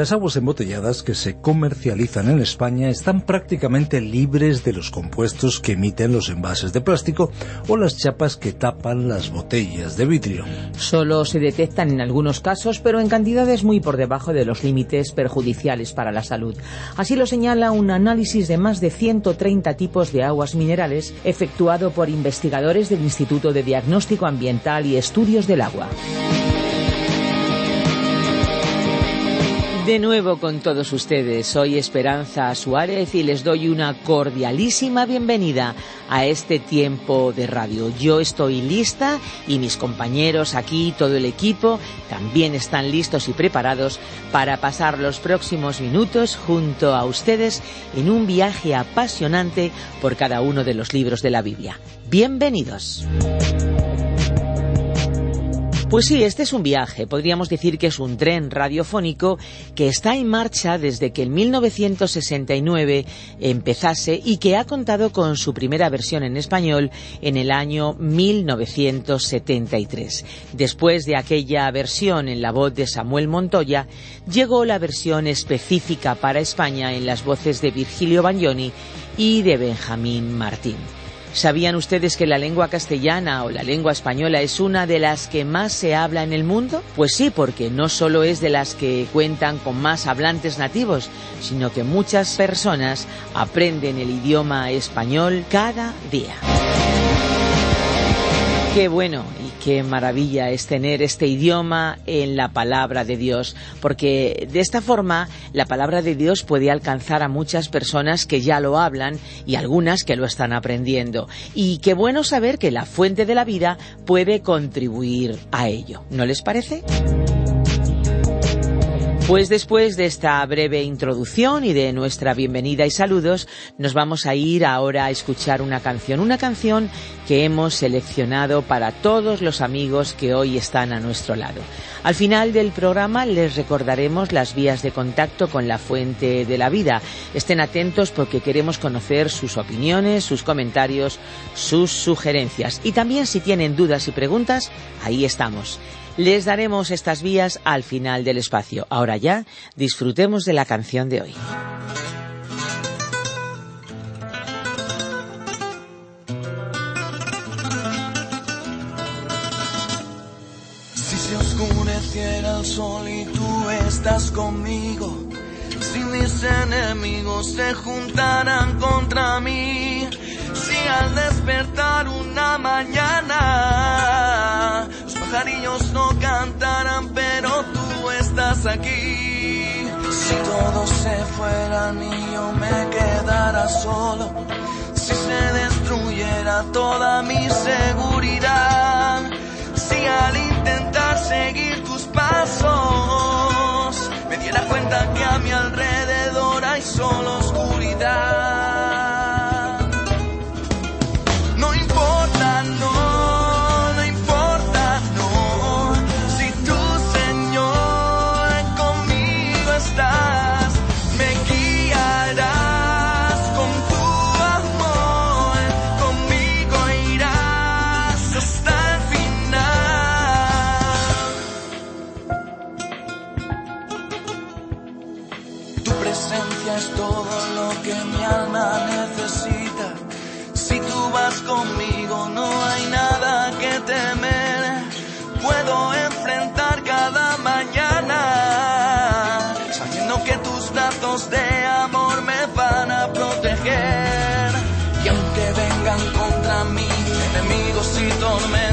Las aguas embotelladas que se comercializan en España están prácticamente libres de los compuestos que emiten los envases de plástico o las chapas que tapan las botellas de vidrio. Solo se detectan en algunos casos, pero en cantidades muy por debajo de los límites perjudiciales para la salud. Así lo señala un análisis de más de 130 tipos de aguas minerales efectuado por investigadores del Instituto de Diagnóstico Ambiental y Estudios del Agua. De nuevo con todos ustedes, soy Esperanza Suárez y les doy una cordialísima bienvenida a este tiempo de radio. Yo estoy lista y mis compañeros aquí, todo el equipo, también están listos y preparados para pasar los próximos minutos junto a ustedes en un viaje apasionante por cada uno de los libros de la Biblia. Bienvenidos. Pues sí, este es un viaje, podríamos decir que es un tren radiofónico que está en marcha desde que en 1969 empezase y que ha contado con su primera versión en español en el año 1973. Después de aquella versión en la voz de Samuel Montoya, llegó la versión específica para España en las voces de Virgilio Bagnoni y de Benjamín Martín. ¿Sabían ustedes que la lengua castellana o la lengua española es una de las que más se habla en el mundo? Pues sí, porque no solo es de las que cuentan con más hablantes nativos, sino que muchas personas aprenden el idioma español cada día. Qué bueno Qué maravilla es tener este idioma en la palabra de Dios, porque de esta forma la palabra de Dios puede alcanzar a muchas personas que ya lo hablan y algunas que lo están aprendiendo. Y qué bueno saber que la fuente de la vida puede contribuir a ello. ¿No les parece? Pues después de esta breve introducción y de nuestra bienvenida y saludos, nos vamos a ir ahora a escuchar una canción, una canción que hemos seleccionado para todos los amigos que hoy están a nuestro lado. Al final del programa les recordaremos las vías de contacto con la fuente de la vida. Estén atentos porque queremos conocer sus opiniones, sus comentarios, sus sugerencias. Y también si tienen dudas y preguntas, ahí estamos. Les daremos estas vías al final del espacio. Ahora ya, disfrutemos de la canción de hoy. Si se oscureciera el sol y tú estás conmigo, si mis enemigos se juntaran contra mí, si al despertar una mañana pajarillos no cantarán, pero tú estás aquí. Si todos se fueran y yo me quedara solo, si se destruyera toda mi seguridad, si al intentar seguir tus pasos, me diera cuenta que a mi alrededor hay solo de amor me van a proteger. Y aunque vengan contra mí enemigos y tormentas,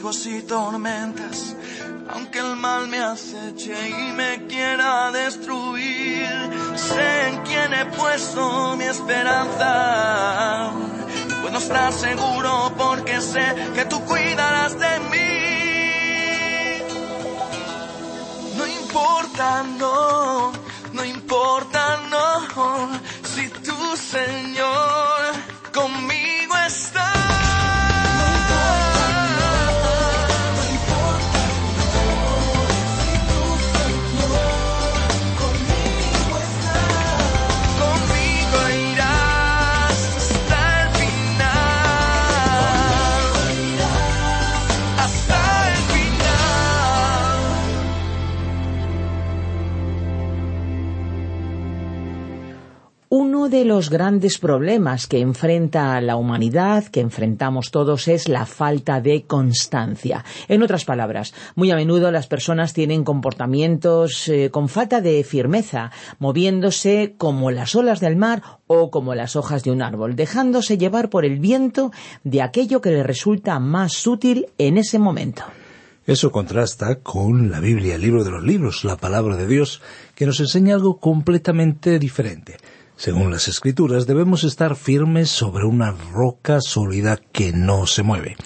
enemigos y tormentas, aunque el mal me aceche y me quiera destruir, sé en quién he puesto mi esperanza. Puedo estar seguro porque sé que tú cuidarás de mí. No importa, no, no importa, no, si tu Señor conmigo de los grandes problemas que enfrenta la humanidad, que enfrentamos todos, es la falta de constancia. En otras palabras, muy a menudo las personas tienen comportamientos eh, con falta de firmeza, moviéndose como las olas del mar o como las hojas de un árbol, dejándose llevar por el viento de aquello que les resulta más útil en ese momento. Eso contrasta con la Biblia, el libro de los libros, la palabra de Dios, que nos enseña algo completamente diferente. Según las escrituras, debemos estar firmes sobre una roca sólida que no se mueve.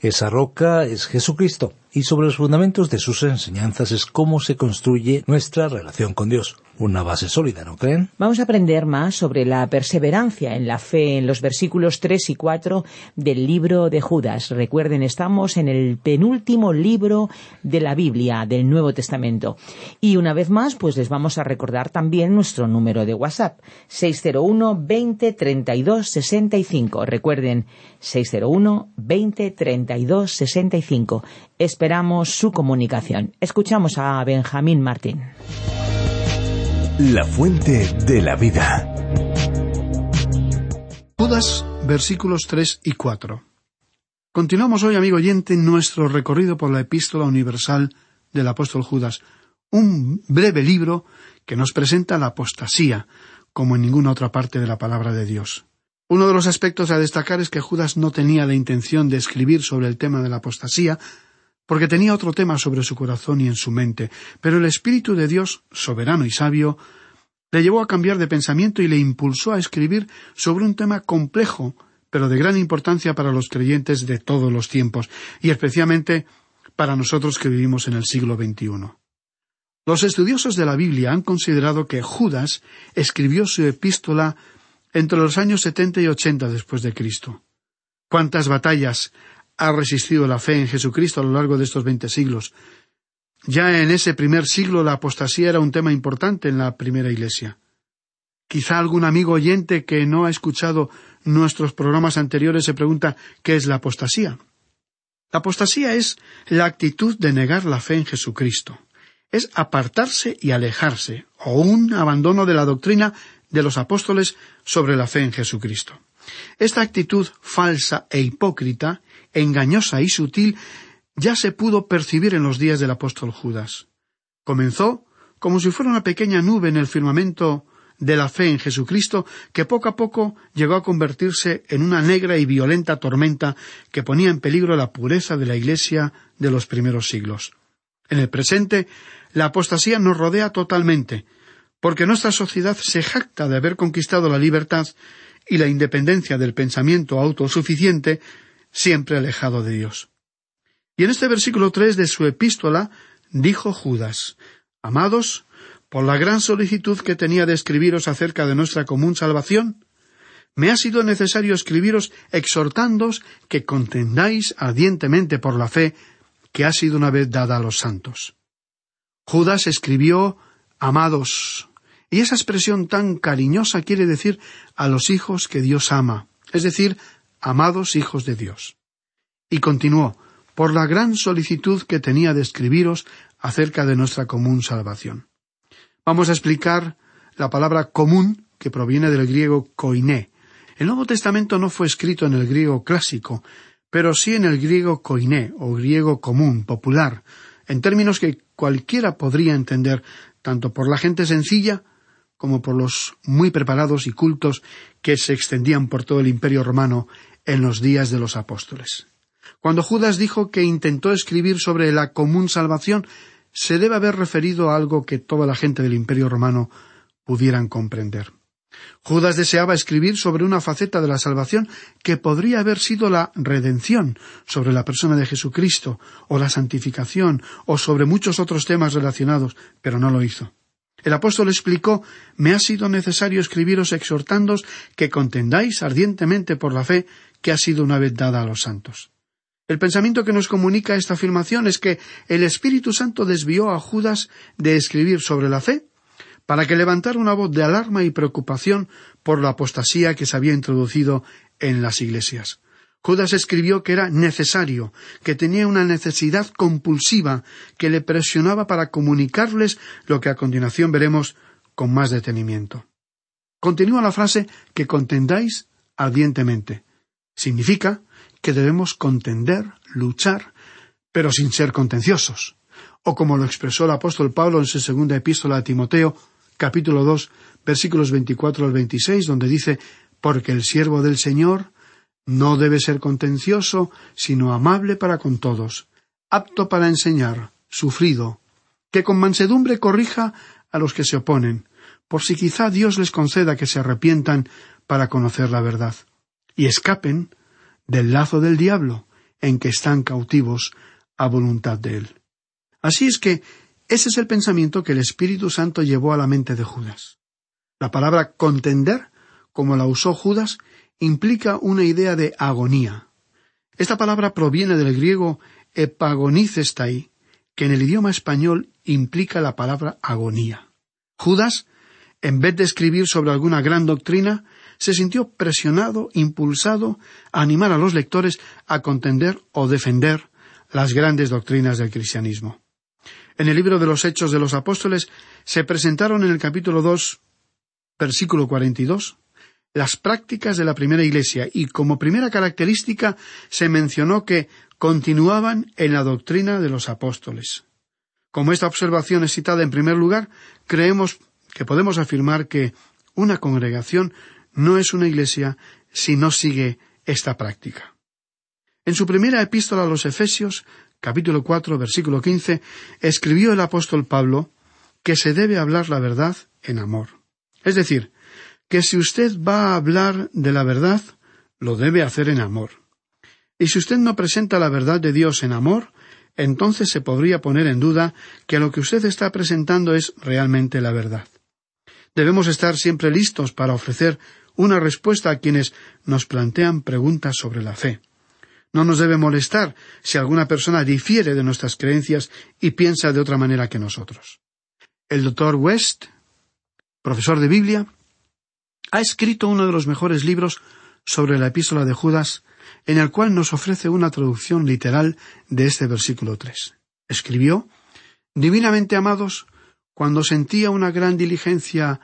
Esa roca es Jesucristo, y sobre los fundamentos de sus enseñanzas es cómo se construye nuestra relación con Dios. Una base sólida, ¿no creen? Vamos a aprender más sobre la perseverancia en la fe en los versículos 3 y 4 del libro de Judas. Recuerden, estamos en el penúltimo libro de la Biblia, del Nuevo Testamento. Y una vez más, pues les vamos a recordar también nuestro número de WhatsApp, 601 20 32 65. Recuerden, 601 20 32 65. Esperamos su comunicación. Escuchamos a Benjamín Martín. La fuente de la vida. Judas, versículos 3 y 4. Continuamos hoy, amigo oyente, nuestro recorrido por la epístola universal del apóstol Judas, un breve libro que nos presenta la apostasía, como en ninguna otra parte de la palabra de Dios. Uno de los aspectos a destacar es que Judas no tenía la intención de escribir sobre el tema de la apostasía, porque tenía otro tema sobre su corazón y en su mente, pero el Espíritu de Dios, soberano y sabio, le llevó a cambiar de pensamiento y le impulsó a escribir sobre un tema complejo, pero de gran importancia para los creyentes de todos los tiempos, y especialmente para nosotros que vivimos en el siglo XXI. Los estudiosos de la Biblia han considerado que Judas escribió su epístola entre los años setenta y ochenta después de Cristo. ¿Cuántas batallas ha resistido la fe en Jesucristo a lo largo de estos veinte siglos. Ya en ese primer siglo la apostasía era un tema importante en la primera Iglesia. Quizá algún amigo oyente que no ha escuchado nuestros programas anteriores se pregunta ¿qué es la apostasía? La apostasía es la actitud de negar la fe en Jesucristo. Es apartarse y alejarse, o un abandono de la doctrina de los apóstoles sobre la fe en Jesucristo. Esta actitud falsa e hipócrita engañosa y sutil ya se pudo percibir en los días del apóstol Judas. Comenzó como si fuera una pequeña nube en el firmamento de la fe en Jesucristo que poco a poco llegó a convertirse en una negra y violenta tormenta que ponía en peligro la pureza de la Iglesia de los primeros siglos. En el presente, la apostasía nos rodea totalmente, porque nuestra sociedad se jacta de haber conquistado la libertad y la independencia del pensamiento autosuficiente siempre alejado de Dios. Y en este versículo tres de su epístola dijo Judas Amados, por la gran solicitud que tenía de escribiros acerca de nuestra común salvación, me ha sido necesario escribiros exhortándoos que contendáis ardientemente por la fe que ha sido una vez dada a los santos. Judas escribió Amados, y esa expresión tan cariñosa quiere decir a los hijos que Dios ama, es decir, amados hijos de Dios. Y continuó, por la gran solicitud que tenía de escribiros acerca de nuestra común salvación. Vamos a explicar la palabra común, que proviene del griego koiné. El Nuevo Testamento no fue escrito en el griego clásico, pero sí en el griego koiné, o griego común, popular, en términos que cualquiera podría entender, tanto por la gente sencilla como por los muy preparados y cultos que se extendían por todo el imperio romano en los días de los apóstoles. Cuando Judas dijo que intentó escribir sobre la común salvación, se debe haber referido a algo que toda la gente del Imperio romano pudieran comprender. Judas deseaba escribir sobre una faceta de la salvación que podría haber sido la redención sobre la persona de Jesucristo, o la santificación, o sobre muchos otros temas relacionados, pero no lo hizo. El apóstol explicó Me ha sido necesario escribiros exhortándos que contendáis ardientemente por la fe que ha sido una vez dada a los santos. El pensamiento que nos comunica esta afirmación es que el Espíritu Santo desvió a Judas de escribir sobre la fe para que levantara una voz de alarma y preocupación por la apostasía que se había introducido en las iglesias. Judas escribió que era necesario, que tenía una necesidad compulsiva que le presionaba para comunicarles lo que a continuación veremos con más detenimiento. Continúa la frase que contendáis ardientemente. Significa que debemos contender, luchar, pero sin ser contenciosos. O como lo expresó el apóstol Pablo en su segunda epístola a Timoteo, capítulo dos, versículos veinticuatro al veintiséis, donde dice Porque el siervo del Señor no debe ser contencioso, sino amable para con todos, apto para enseñar, sufrido, que con mansedumbre corrija a los que se oponen, por si quizá Dios les conceda que se arrepientan para conocer la verdad, y escapen del lazo del diablo en que están cautivos a voluntad de él. Así es que ese es el pensamiento que el Espíritu Santo llevó a la mente de Judas. La palabra contender, como la usó Judas, implica una idea de agonía. Esta palabra proviene del griego epagonicestai, que en el idioma español implica la palabra agonía. Judas, en vez de escribir sobre alguna gran doctrina, se sintió presionado, impulsado a animar a los lectores a contender o defender las grandes doctrinas del cristianismo. En el libro de los Hechos de los Apóstoles se presentaron en el capítulo dos, versículo cuarenta y dos, las prácticas de la primera Iglesia y como primera característica se mencionó que continuaban en la doctrina de los apóstoles. Como esta observación es citada en primer lugar, creemos que podemos afirmar que una congregación no es una iglesia si no sigue esta práctica. En su primera epístola a los Efesios, capítulo cuatro, versículo quince, escribió el apóstol Pablo que se debe hablar la verdad en amor. Es decir, que si usted va a hablar de la verdad, lo debe hacer en amor. Y si usted no presenta la verdad de Dios en amor, entonces se podría poner en duda que lo que usted está presentando es realmente la verdad. Debemos estar siempre listos para ofrecer una respuesta a quienes nos plantean preguntas sobre la fe. No nos debe molestar si alguna persona difiere de nuestras creencias y piensa de otra manera que nosotros. El doctor West, profesor de Biblia, ha escrito uno de los mejores libros sobre la epístola de Judas, en el cual nos ofrece una traducción literal de este versículo tres. Escribió Divinamente amados, cuando sentía una gran diligencia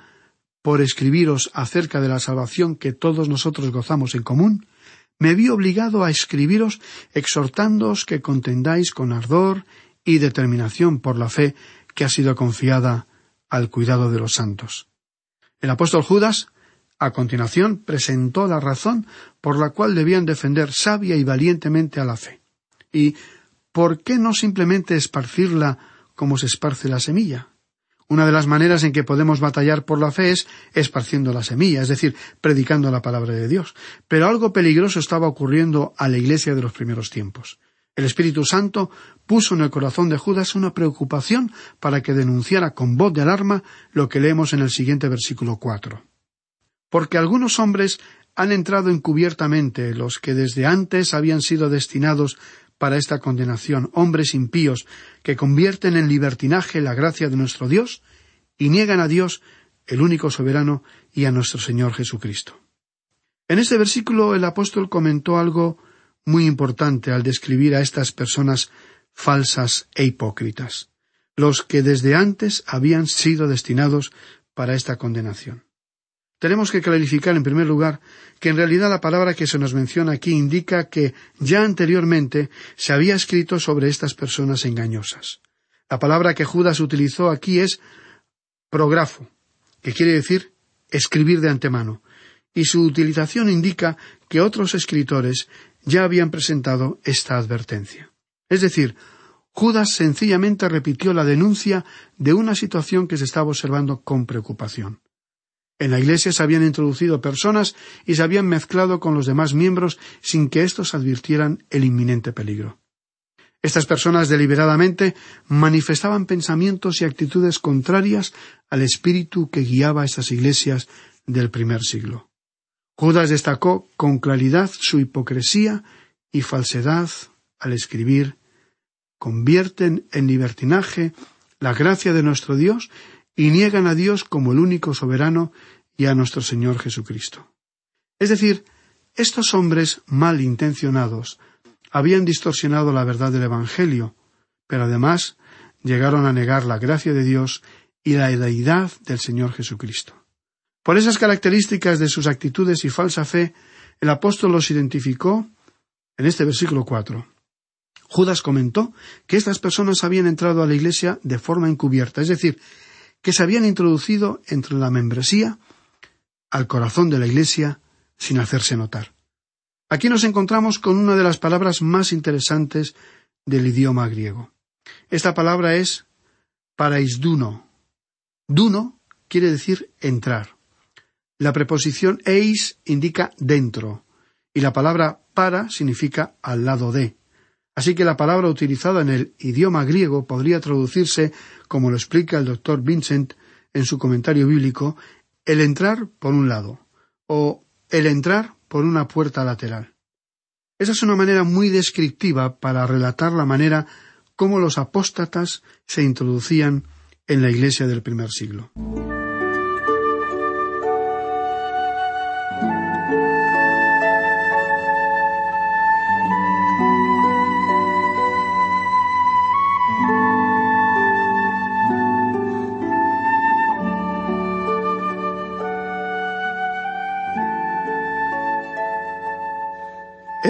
por escribiros acerca de la salvación que todos nosotros gozamos en común, me vi obligado a escribiros exhortándoos que contendáis con ardor y determinación por la fe que ha sido confiada al cuidado de los santos. El apóstol Judas, a continuación, presentó la razón por la cual debían defender sabia y valientemente a la fe. ¿Y por qué no simplemente esparcirla como se esparce la semilla? Una de las maneras en que podemos batallar por la fe es esparciendo la semilla, es decir, predicando la palabra de Dios. Pero algo peligroso estaba ocurriendo a la iglesia de los primeros tiempos. El Espíritu Santo puso en el corazón de Judas una preocupación para que denunciara con voz de alarma lo que leemos en el siguiente versículo cuatro. Porque algunos hombres han entrado encubiertamente, los que desde antes habían sido destinados para esta condenación hombres impíos que convierten en libertinaje la gracia de nuestro Dios y niegan a Dios, el único soberano, y a nuestro Señor Jesucristo. En este versículo el apóstol comentó algo muy importante al describir a estas personas falsas e hipócritas, los que desde antes habían sido destinados para esta condenación. Tenemos que clarificar, en primer lugar, que en realidad la palabra que se nos menciona aquí indica que ya anteriormente se había escrito sobre estas personas engañosas. La palabra que Judas utilizó aquí es prografo, que quiere decir escribir de antemano, y su utilización indica que otros escritores ya habían presentado esta advertencia. Es decir, Judas sencillamente repitió la denuncia de una situación que se estaba observando con preocupación. En la iglesia se habían introducido personas y se habían mezclado con los demás miembros sin que éstos advirtieran el inminente peligro. Estas personas deliberadamente manifestaban pensamientos y actitudes contrarias al espíritu que guiaba estas iglesias del primer siglo. Judas destacó con claridad su hipocresía y falsedad al escribir convierten en libertinaje la gracia de nuestro Dios y niegan a Dios como el único soberano y a nuestro Señor Jesucristo. Es decir, estos hombres mal intencionados habían distorsionado la verdad del Evangelio, pero además llegaron a negar la gracia de Dios y la deidad del Señor Jesucristo. Por esas características de sus actitudes y falsa fe, el apóstol los identificó en este versículo cuatro. Judas comentó que estas personas habían entrado a la iglesia de forma encubierta, es decir, que se habían introducido entre la membresía al corazón de la iglesia sin hacerse notar. Aquí nos encontramos con una de las palabras más interesantes del idioma griego. Esta palabra es paraisduno. Duno quiere decir entrar. La preposición eis indica dentro y la palabra para significa al lado de. Así que la palabra utilizada en el idioma griego podría traducirse, como lo explica el doctor Vincent en su comentario bíblico, el entrar por un lado o el entrar por una puerta lateral. Esa es una manera muy descriptiva para relatar la manera cómo los apóstatas se introducían en la iglesia del primer siglo.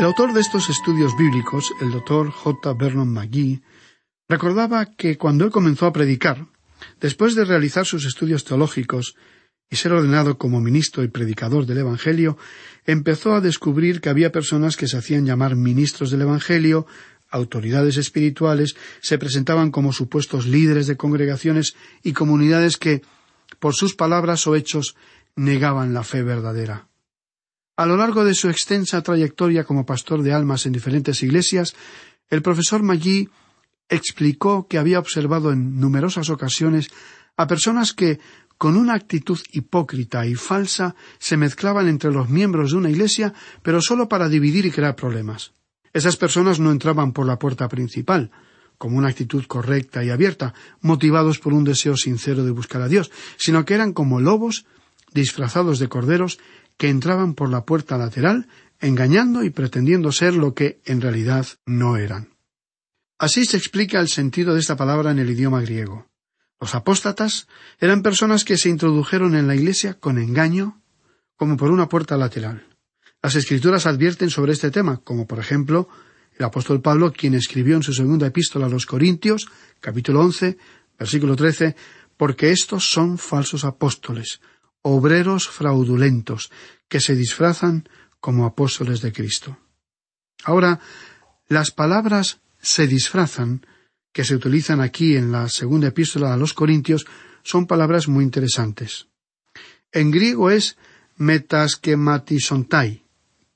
El autor de estos estudios bíblicos, el doctor J. Vernon McGee, recordaba que cuando él comenzó a predicar, después de realizar sus estudios teológicos y ser ordenado como ministro y predicador del Evangelio, empezó a descubrir que había personas que se hacían llamar ministros del Evangelio, autoridades espirituales, se presentaban como supuestos líderes de congregaciones y comunidades que, por sus palabras o hechos, negaban la fe verdadera. A lo largo de su extensa trayectoria como pastor de almas en diferentes iglesias, el profesor Maggi explicó que había observado en numerosas ocasiones a personas que, con una actitud hipócrita y falsa, se mezclaban entre los miembros de una iglesia, pero solo para dividir y crear problemas. Esas personas no entraban por la puerta principal, como una actitud correcta y abierta, motivados por un deseo sincero de buscar a Dios, sino que eran como lobos disfrazados de corderos que entraban por la puerta lateral, engañando y pretendiendo ser lo que en realidad no eran. Así se explica el sentido de esta palabra en el idioma griego. Los apóstatas eran personas que se introdujeron en la Iglesia con engaño, como por una puerta lateral. Las Escrituras advierten sobre este tema, como por ejemplo el apóstol Pablo, quien escribió en su segunda epístola a los Corintios, capítulo once, versículo trece, porque estos son falsos apóstoles, obreros fraudulentos que se disfrazan como apóstoles de Cristo. Ahora, las palabras se disfrazan que se utilizan aquí en la segunda epístola a los Corintios son palabras muy interesantes. En griego es metaskematisontai,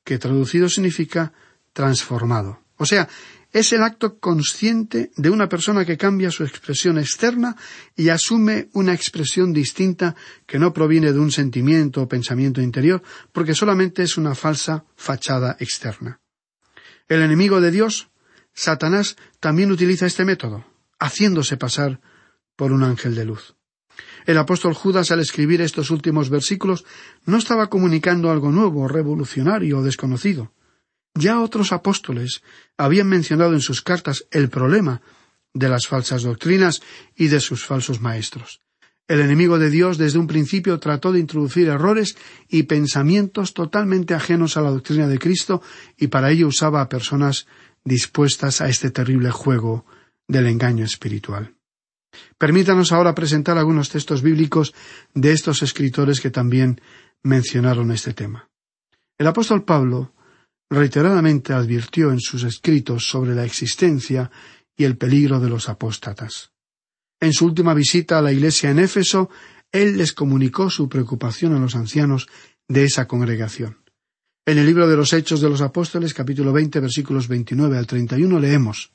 que traducido significa transformado. O sea, es el acto consciente de una persona que cambia su expresión externa y asume una expresión distinta que no proviene de un sentimiento o pensamiento interior, porque solamente es una falsa fachada externa. El enemigo de Dios, Satanás, también utiliza este método, haciéndose pasar por un ángel de luz. El apóstol Judas, al escribir estos últimos versículos, no estaba comunicando algo nuevo, revolucionario o desconocido. Ya otros apóstoles habían mencionado en sus cartas el problema de las falsas doctrinas y de sus falsos maestros. El enemigo de Dios desde un principio trató de introducir errores y pensamientos totalmente ajenos a la doctrina de Cristo y para ello usaba a personas dispuestas a este terrible juego del engaño espiritual. Permítanos ahora presentar algunos textos bíblicos de estos escritores que también mencionaron este tema. El apóstol Pablo reiteradamente advirtió en sus escritos sobre la existencia y el peligro de los apóstatas. En su última visita a la iglesia en Éfeso, él les comunicó su preocupación a los ancianos de esa congregación. En el libro de los Hechos de los Apóstoles, capítulo veinte, versículos veintinueve al treinta y uno, leemos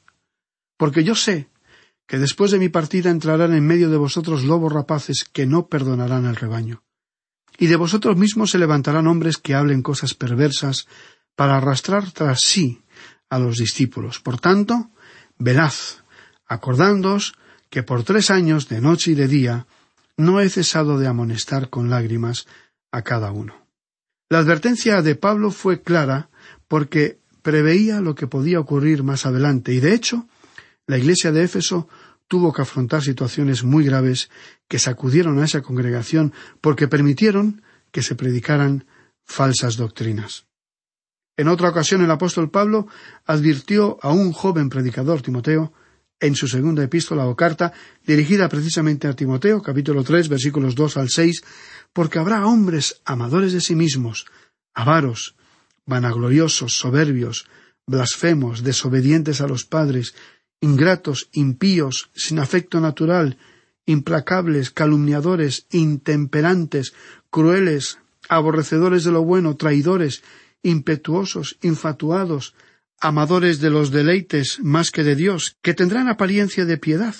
Porque yo sé que después de mi partida entrarán en medio de vosotros lobos rapaces que no perdonarán al rebaño. Y de vosotros mismos se levantarán hombres que hablen cosas perversas para arrastrar tras sí a los discípulos. Por tanto, velad, acordándoos que por tres años, de noche y de día, no he cesado de amonestar con lágrimas a cada uno. La advertencia de Pablo fue clara porque preveía lo que podía ocurrir más adelante y de hecho la iglesia de Éfeso tuvo que afrontar situaciones muy graves que sacudieron a esa congregación porque permitieron que se predicaran falsas doctrinas. En otra ocasión el apóstol Pablo advirtió a un joven predicador Timoteo en su segunda epístola o carta, dirigida precisamente a Timoteo, capítulo tres, versículos dos al seis, porque habrá hombres amadores de sí mismos, avaros, vanagloriosos, soberbios, blasfemos, desobedientes a los padres, ingratos, impíos, sin afecto natural, implacables, calumniadores, intemperantes, crueles, aborrecedores de lo bueno, traidores, impetuosos, infatuados, amadores de los deleites más que de Dios, que tendrán apariencia de piedad,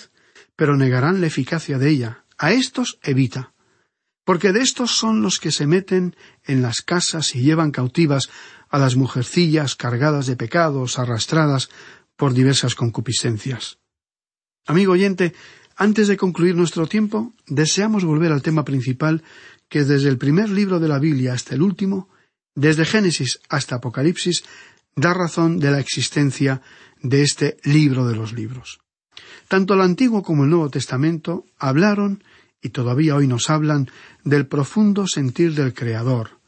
pero negarán la eficacia de ella. A estos evita, porque de estos son los que se meten en las casas y llevan cautivas a las mujercillas cargadas de pecados, arrastradas por diversas concupiscencias. Amigo oyente, antes de concluir nuestro tiempo, deseamos volver al tema principal que desde el primer libro de la Biblia hasta el último, desde Génesis hasta Apocalipsis, da razón de la existencia de este libro de los libros. Tanto el Antiguo como el Nuevo Testamento hablaron, y todavía hoy nos hablan, del profundo sentir del Creador,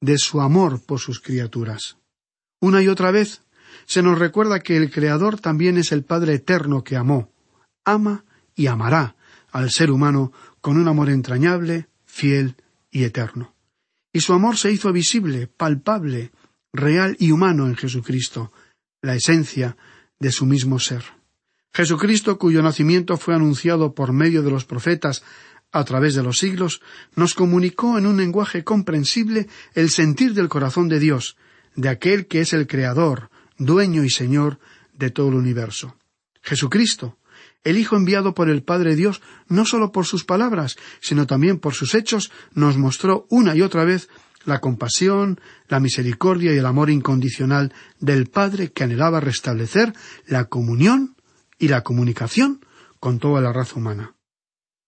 de su amor por sus criaturas. Una y otra vez se nos recuerda que el Creador también es el Padre eterno que amó, ama y amará al ser humano con un amor entrañable, fiel y eterno. Y su amor se hizo visible, palpable, real y humano en Jesucristo, la esencia de su mismo ser. Jesucristo, cuyo nacimiento fue anunciado por medio de los profetas a través de los siglos, nos comunicó en un lenguaje comprensible el sentir del corazón de Dios, de aquel que es el Creador, dueño y Señor de todo el universo. Jesucristo, el Hijo enviado por el Padre Dios, no sólo por sus palabras, sino también por sus hechos, nos mostró una y otra vez la compasión, la misericordia y el amor incondicional del Padre que anhelaba restablecer la comunión y la comunicación con toda la raza humana.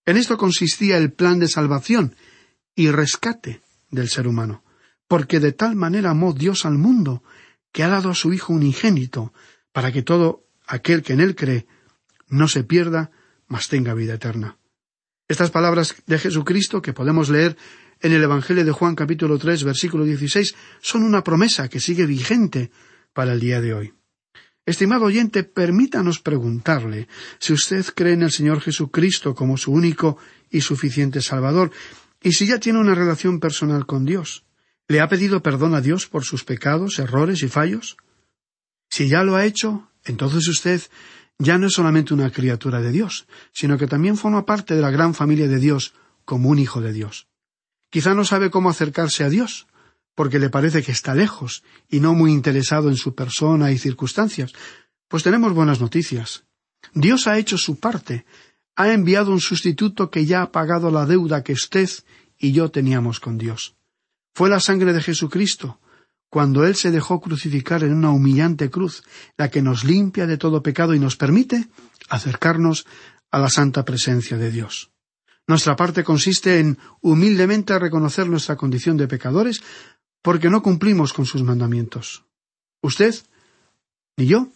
En esto consistía el plan de salvación y rescate del ser humano, porque de tal manera amó Dios al mundo, que ha dado a su Hijo unigénito, para que todo aquel que en él cree no se pierda, mas tenga vida eterna. Estas palabras de Jesucristo que podemos leer en el Evangelio de Juan capítulo tres versículo dieciséis son una promesa que sigue vigente para el día de hoy. Estimado oyente, permítanos preguntarle si usted cree en el Señor Jesucristo como su único y suficiente Salvador, y si ya tiene una relación personal con Dios. ¿Le ha pedido perdón a Dios por sus pecados, errores y fallos? Si ya lo ha hecho, entonces usted ya no es solamente una criatura de Dios, sino que también forma parte de la gran familia de Dios como un hijo de Dios. Quizá no sabe cómo acercarse a Dios, porque le parece que está lejos y no muy interesado en su persona y circunstancias. Pues tenemos buenas noticias. Dios ha hecho su parte, ha enviado un sustituto que ya ha pagado la deuda que usted y yo teníamos con Dios. Fue la sangre de Jesucristo, cuando Él se dejó crucificar en una humillante cruz, la que nos limpia de todo pecado y nos permite acercarnos a la santa presencia de Dios. Nuestra parte consiste en humildemente reconocer nuestra condición de pecadores porque no cumplimos con sus mandamientos. Usted ni yo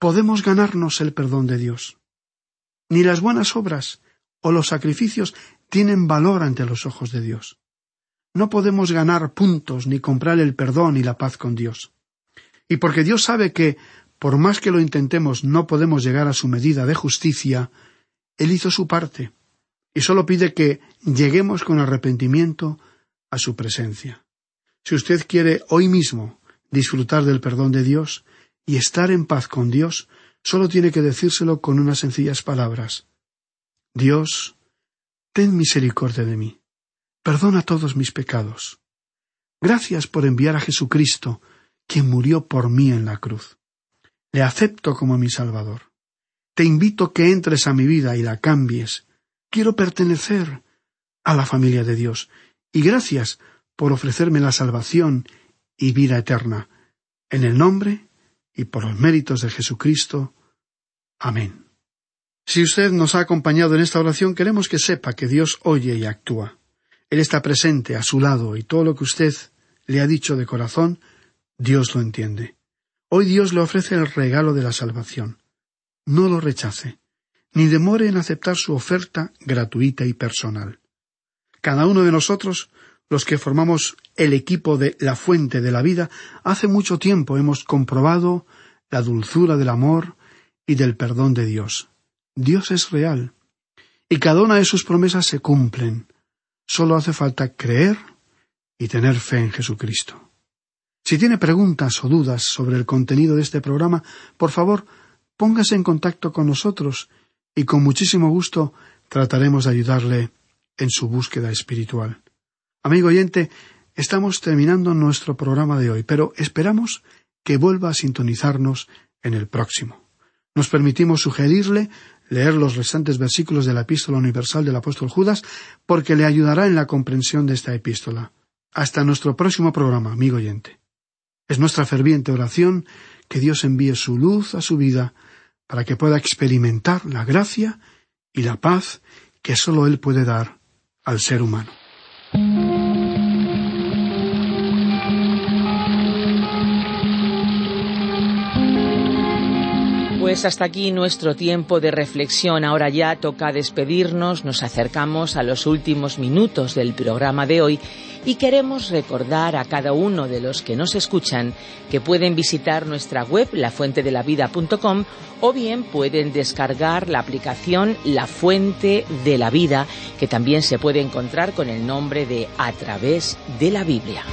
podemos ganarnos el perdón de Dios. Ni las buenas obras o los sacrificios tienen valor ante los ojos de Dios. No podemos ganar puntos ni comprar el perdón y la paz con Dios. Y porque Dios sabe que, por más que lo intentemos, no podemos llegar a su medida de justicia, Él hizo su parte y solo pide que lleguemos con arrepentimiento a su presencia. Si usted quiere hoy mismo disfrutar del perdón de Dios y estar en paz con Dios, solo tiene que decírselo con unas sencillas palabras. Dios, ten misericordia de mí. Perdona todos mis pecados. Gracias por enviar a Jesucristo, quien murió por mí en la cruz. Le acepto como mi Salvador. Te invito que entres a mi vida y la cambies. Quiero pertenecer a la familia de Dios. Y gracias por ofrecerme la salvación y vida eterna. En el nombre y por los méritos de Jesucristo. Amén. Si usted nos ha acompañado en esta oración, queremos que sepa que Dios oye y actúa. Él está presente a su lado y todo lo que usted le ha dicho de corazón, Dios lo entiende. Hoy Dios le ofrece el regalo de la salvación. No lo rechace, ni demore en aceptar su oferta gratuita y personal. Cada uno de nosotros los que formamos el equipo de la fuente de la vida, hace mucho tiempo hemos comprobado la dulzura del amor y del perdón de Dios. Dios es real, y cada una de sus promesas se cumplen. Solo hace falta creer y tener fe en Jesucristo. Si tiene preguntas o dudas sobre el contenido de este programa, por favor, póngase en contacto con nosotros y con muchísimo gusto trataremos de ayudarle en su búsqueda espiritual. Amigo oyente, estamos terminando nuestro programa de hoy, pero esperamos que vuelva a sintonizarnos en el próximo. Nos permitimos sugerirle leer los restantes versículos de la epístola universal del apóstol Judas porque le ayudará en la comprensión de esta epístola. Hasta nuestro próximo programa, amigo oyente. Es nuestra ferviente oración que Dios envíe su luz a su vida para que pueda experimentar la gracia y la paz que sólo Él puede dar al ser humano. Pues hasta aquí nuestro tiempo de reflexión. Ahora ya toca despedirnos, nos acercamos a los últimos minutos del programa de hoy y queremos recordar a cada uno de los que nos escuchan que pueden visitar nuestra web lafuentedelavida.com o bien pueden descargar la aplicación La Fuente de la Vida que también se puede encontrar con el nombre de A través de la Biblia.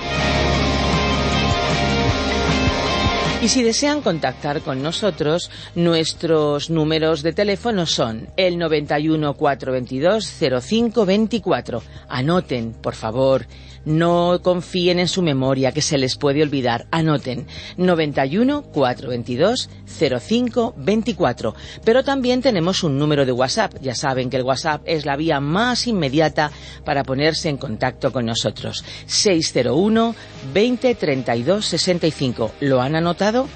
Y si desean contactar con nosotros, nuestros números de teléfono son el 91 422 0524. Anoten, por favor, no confíen en su memoria, que se les puede olvidar. Anoten 91 422 0524. Pero también tenemos un número de WhatsApp. Ya saben que el WhatsApp es la vía más inmediata para ponerse en contacto con nosotros. 601 20 32 65. ¿Lo han anotado?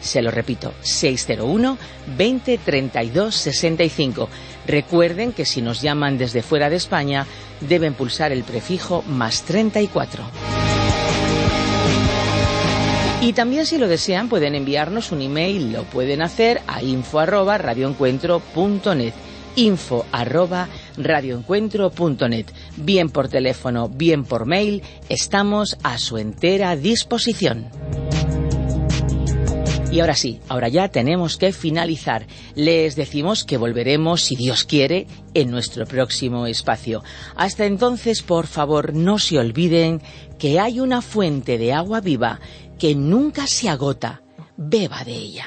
Se lo repito, 601 20 32 65. Recuerden que si nos llaman desde fuera de España, deben pulsar el prefijo más 34. Y también si lo desean pueden enviarnos un email, lo pueden hacer a info arroba radioencuentro.net info arroba radioencuentro.net bien por teléfono, bien por mail, estamos a su entera disposición. Y ahora sí, ahora ya tenemos que finalizar. Les decimos que volveremos, si Dios quiere, en nuestro próximo espacio. Hasta entonces, por favor, no se olviden que hay una fuente de agua viva que nunca se agota. Beba de ella.